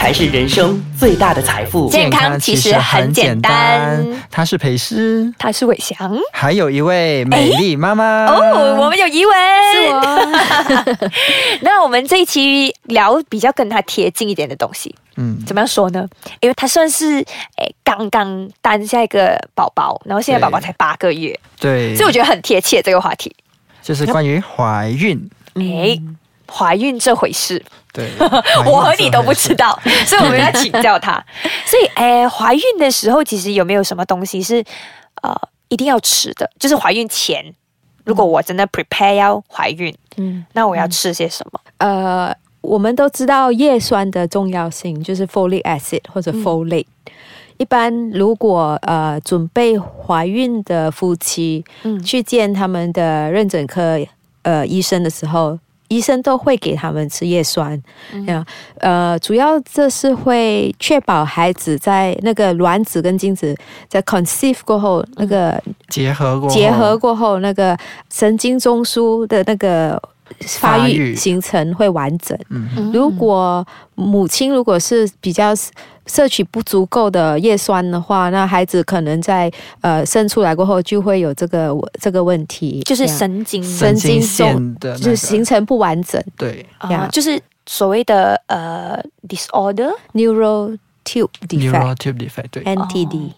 才是人生最大的财富。健康其实很简单。他是裴师，他是伟翔，还有一位美丽妈妈哦。我们有一位是我。那我们这一期聊比较跟他贴近一点的东西。嗯，怎么样说呢？因为他算是诶刚刚诞下一个宝宝，然后现在宝宝才八个月，对，所以我觉得很贴切这个话题，就是关于怀孕。诶，怀孕这回事，对，我和你都不知道，所以我们要请教他。所以，诶，怀孕的时候其实有没有什么东西是呃一定要吃的？就是怀孕前，如果我真的 prepare 要怀孕，嗯，那我要吃些什么？呃。我们都知道叶酸的重要性，就是 folic acid 或者 folate。一般如果呃准备怀孕的夫妻，嗯，去见他们的妊娠科呃医生的时候，医生都会给他们吃叶酸。呀，呃，主要这是会确保孩子在那个卵子跟精子在 conceive 过后，那个结合过结合过后，那个神经中枢的那个。发育。形成会完整。如果母亲如果是比较摄取不足够的叶酸的话，那孩子可能在呃生出来过后就会有这个这个问题，就是神经。神经线的就是形成不完整。对，啊，就是所谓的呃 disorder neural tube defect，neural tube defect，对，NTD。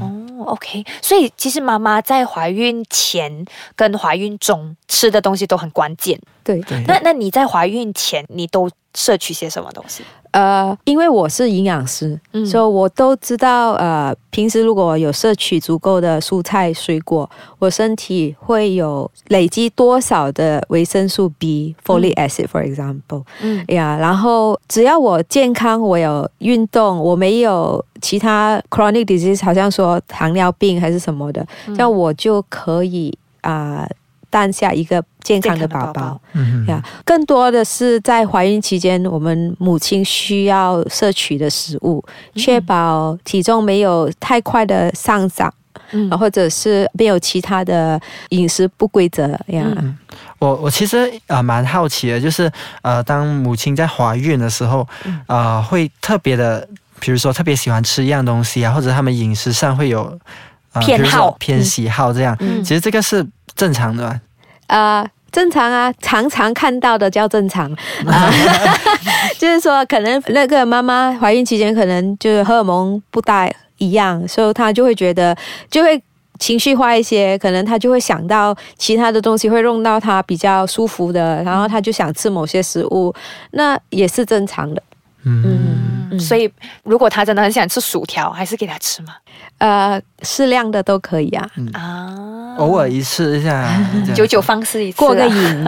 哦，OK，所以其实妈妈在怀孕前跟怀孕中吃的东西都很关键。对，那那你在怀孕前你都摄取些什么东西？呃，因为我是营养师，所以我都知道，呃，平时如果有摄取足够的蔬菜水果，我身体会有累积多少的维生素 B，folic acid，for example。嗯呀，然后只要我健康，我有运动，我没有其他 chronic disease，好像说糖尿病还是什么的，这样我就可以啊。诞下一个健康的宝宝，呀，更多的是在怀孕期间，我们母亲需要摄取的食物，确保体重没有太快的上涨，嗯，或者是没有其他的饮食不规则呀。我我其实啊蛮好奇的，就是呃，当母亲在怀孕的时候，啊，会特别的，比如说特别喜欢吃一样东西啊，或者他们饮食上会有偏好、偏喜好这样。其实这个是。正常的，啊，正常啊，常常看到的叫正常，啊，就是说可能那个妈妈怀孕期间可能就是荷尔蒙不大一样，所以她就会觉得就会情绪化一些，可能她就会想到其他的东西会弄到她比较舒服的，然后她就想吃某些食物，那也是正常的。嗯，所以如果他真的很想吃薯条，还是给他吃嘛？呃，适量的都可以啊。啊，偶尔一次一下，久久放肆一次，过个瘾。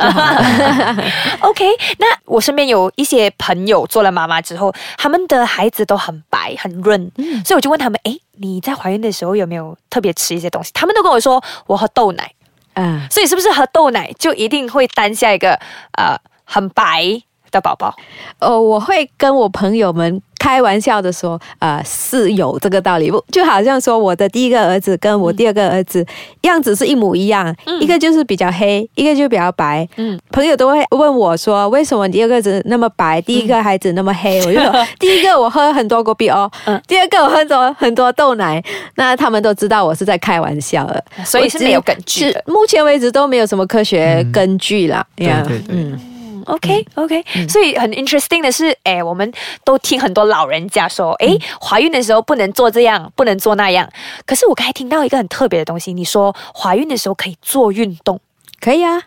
OK，那我身边有一些朋友做了妈妈之后，他们的孩子都很白很润，所以我就问他们：哎，你在怀孕的时候有没有特别吃一些东西？他们都跟我说，我喝豆奶。嗯，所以是不是喝豆奶就一定会诞下一个呃很白？的宝宝，哦，我会跟我朋友们开玩笑的说，呃，是有这个道理，不就好像说我的第一个儿子跟我第二个儿子样子是一模一样，一个就是比较黑，一个就比较白。嗯，朋友都会问我说，为什么第二个子那么白，第一个孩子那么黑？我就说，第一个我喝很多果比哦，第二个我喝多很多豆奶，那他们都知道我是在开玩笑的，所以是没有根据的，目前为止都没有什么科学根据啦。对对对。OK，OK，所以很 interesting 的是，哎，我们都听很多老人家说，哎，怀孕的时候不能做这样，不能做那样。可是我刚才听到一个很特别的东西，你说怀孕的时候可以做运动，可以啊，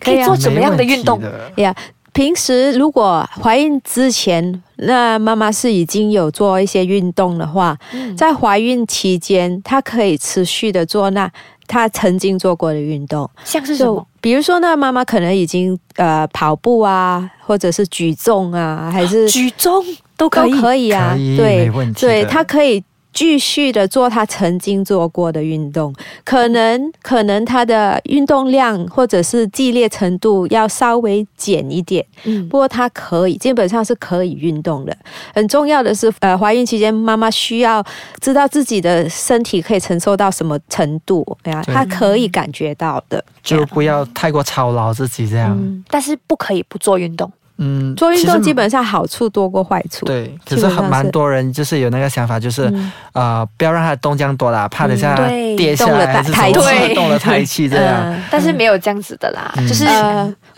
可以做什么样的运动？呀？平时如果怀孕之前，那妈妈是已经有做一些运动的话，在怀孕期间，她可以持续的做那。她曾经做过的运动，像是什么？比如说，那妈妈可能已经呃跑步啊，或者是举重啊，还是 举重都可以，可以啊，对，对，她可以继续的做他曾经做过的运动，可能可能他的运动量或者是激烈程度要稍微减一点，嗯，不过他可以基本上是可以运动的。很重要的是，呃，怀孕期间妈妈需要知道自己的身体可以承受到什么程度，对啊，他可以感觉到的，就不要太过操劳自己这样，但是不可以不做运动。嗯，做运动基本上好处多过坏处。对，可是很蛮多人就是有那个想法，就是呃，不要让他动这样多啦，怕等下跌下来还是动了胎气这样。但是没有这样子的啦，就是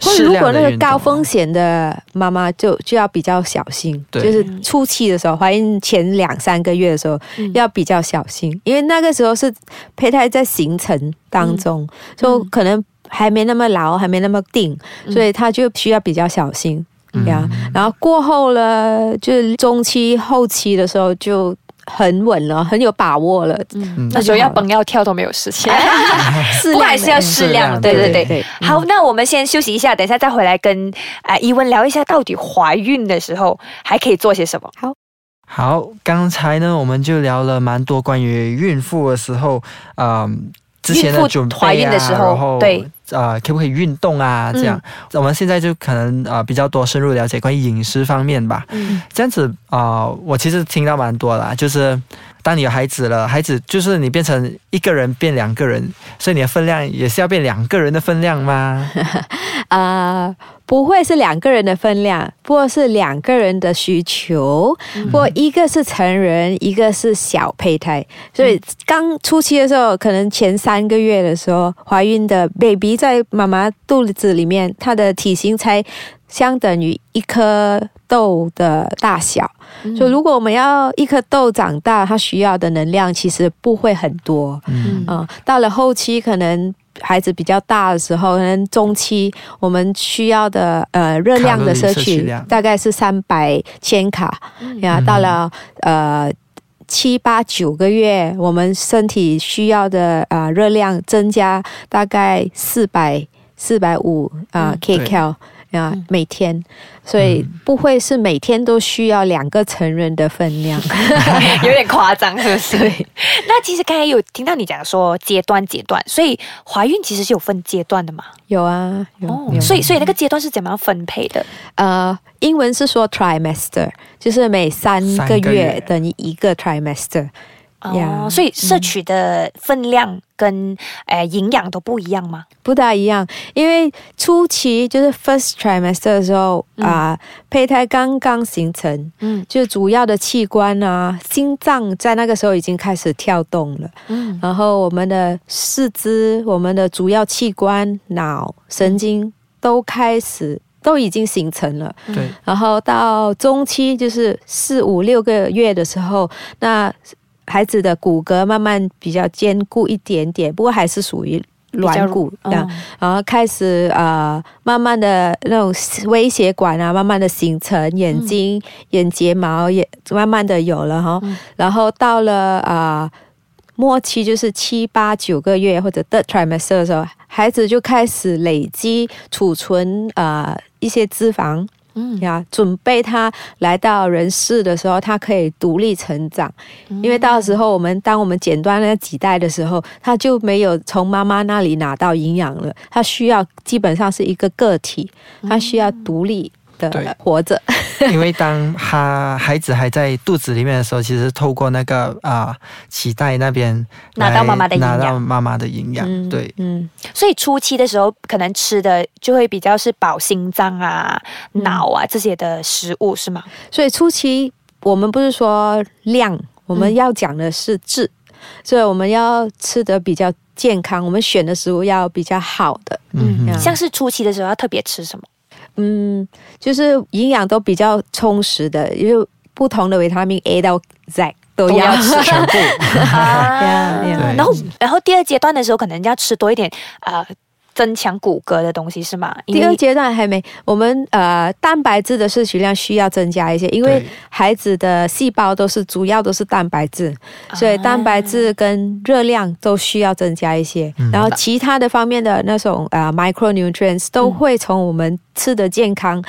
或者如果那个高风险的妈妈就就要比较小心，就是初期的时候，怀孕前两三个月的时候要比较小心，因为那个时候是胚胎在形成当中，就可能。还没那么牢，还没那么定，所以他就需要比较小心呀。然后过后了，就是中期、后期的时候就很稳了，很有把握了。嗯，那时候要蹦要跳都没有事情，不还是要适量。对对对。好，那我们先休息一下，等一下再回来跟啊伊文聊一下，到底怀孕的时候还可以做些什么。好，好，刚才呢我们就聊了蛮多关于孕妇的时候，嗯。之前的准备啊，然后对啊，可不可以运动啊？这样，我们现在就可能啊比较多深入了解关于饮食方面吧。嗯，这样子啊，我其实听到蛮多啦，就是当你有孩子了，孩子就是你变成一个人变两个人，所以你的分量也是要变两个人的分量吗？啊。不会是两个人的分量，不过是两个人的需求。不过一个是成人，一个是小胚胎，所以刚初期的时候，可能前三个月的时候，怀孕的 baby 在妈妈肚子里面，它的体型才相等于一颗豆的大小。所以如果我们要一颗豆长大，它需要的能量其实不会很多。嗯，啊，到了后期可能。孩子比较大的时候，可能中期我们需要的呃热量的摄取大概是三百千卡呀。到了呃七八九个月，我们身体需要的啊热量增加大概四百四百五啊 kcal。啊，每天，所以不会是每天都需要两个成人的分量，有点夸张，是不是？那其实刚才有听到你讲说阶段阶段，所以怀孕其实是有分阶段的嘛？有啊，有。所以所以那个阶段是怎么样分配的？呃，英文是说 trimester，就是每三个月等于一个 trimester。哦，所以摄取的分量跟诶营养都不一样吗？不大一样，因为初期就是 first trimester 的时候啊，胚胎刚刚形成，嗯，就主要的器官啊，心脏在那个时候已经开始跳动了，嗯，然后我们的四肢、我们的主要器官、脑、神经都开始都已经形成了，对，然后到中期就是四五六个月的时候，那孩子的骨骼慢慢比较坚固一点点，不过还是属于软骨这样。然后开始呃，慢慢的那种微血管啊，慢慢的形成，眼睛、眼睫毛也慢慢的有了哈。然后到了啊末期，就是七八九个月或者 third trimester 的时候，孩子就开始累积储存啊一些脂肪。嗯呀，准备他来到人世的时候，他可以独立成长。因为到时候我们当我们剪断那几代的时候，他就没有从妈妈那里拿到营养了。他需要基本上是一个个体，他需要独立。的活着，因为当他孩子还在肚子里面的时候，其实透过那个啊脐带那边拿到妈妈的营养，拿到妈妈的营养，对，嗯，所以初期的时候可能吃的就会比较是保心脏啊、脑啊这些的食物，是吗？所以初期我们不是说量，我们要讲的是质，所以我们要吃的比较健康，我们选的食物要比较好的，嗯，像是初期的时候要特别吃什么？嗯，就是营养都比较充实的，因为不同的维他命 A 到 Z 都要吃。全部。然后，然后第二阶段的时候，可能要吃多一点啊，增强骨骼的东西是吗？第二阶段还没，我们呃蛋白质的摄取量需要增加一些，因为孩子的细胞都是主要都是蛋白质，所以蛋白质跟热量都需要增加一些。然后其他的方面的那种呃 micronutrients 都会从我们吃的健康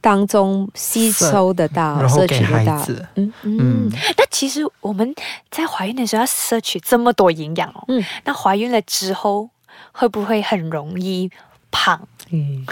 当中吸收得到，摄取得到。嗯嗯。那其实我们在怀孕的时候要摄取这么多营养哦。嗯。那怀孕了之后。会不会很容易胖？嗯，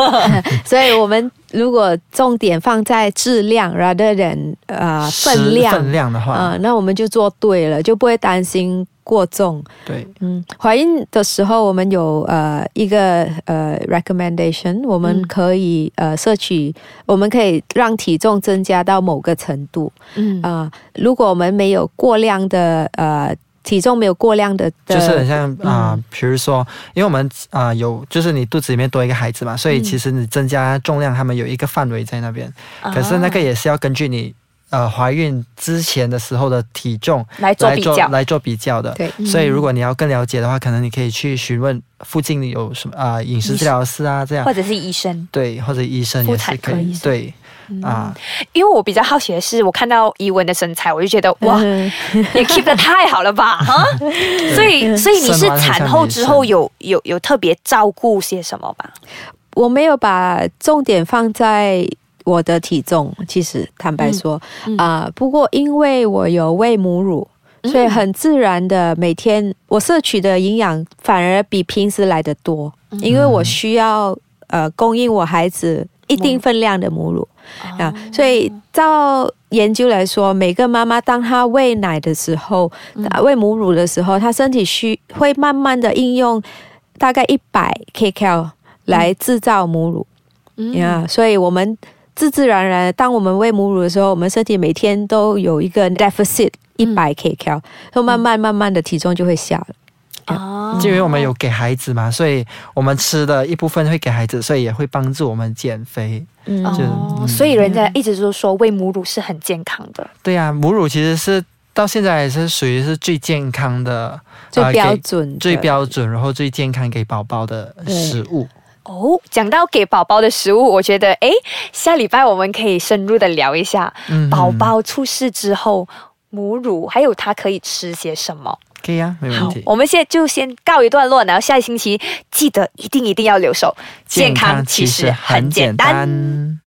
所以我们如果重点放在质量，rather than 呃分量分量的话，啊，那我们就做对了，就不会担心过重。对，嗯，怀孕的时候我们有呃一个呃 recommendation，我们可以呃摄取，我们可以让体重增加到某个程度。嗯啊，如果我们没有过量的呃。体重没有过量的，就是很像啊，比如说，因为我们啊有，就是你肚子里面多一个孩子嘛，所以其实你增加重量，他们有一个范围在那边。可是那个也是要根据你呃怀孕之前的时候的体重来做比较，来做比较的。对，所以如果你要更了解的话，可能你可以去询问附近有什么啊饮食治疗师啊这样，或者是医生。对，或者医生也是可以。对。啊，因为我比较好奇的是，我看到伊文的身材，我就觉得 哇，你 keep 的太好了吧，哈！所以，所以你是产后之后有有有特别照顾些什么吧？我没有把重点放在我的体重，其实坦白说啊，不过因为我有喂母乳，所以很自然的每天我摄取的营养反而比平时来的多，因为我需要呃供应我孩子一定分量的母乳。啊，所以照研究来说，每个妈妈当她喂奶的时候，喂母乳的时候，她身体需会慢慢的应用大概一百 kcal 来制造母乳。呀，所以我们自自然然，当我们喂母乳的时候，我们身体每天都有一个 deficit 一百 kcal，就慢慢慢慢的体重就会下了。哦，就因为我们有给孩子嘛，所以我们吃的一部分会给孩子，所以也会帮助我们减肥。嗯，哦，所以人家一直都说喂母乳是很健康的。对呀，母乳其实是到现在也是属于是最健康的、最标准、最标准，然后最健康给宝宝的食物。哦，讲到给宝宝的食物，我觉得哎，下礼拜我们可以深入的聊一下，宝宝出世之后母乳还有他可以吃些什么。可以啊，没问题。我们现在就先告一段落，然后下一星期记得一定一定要留守。健康其实很简单。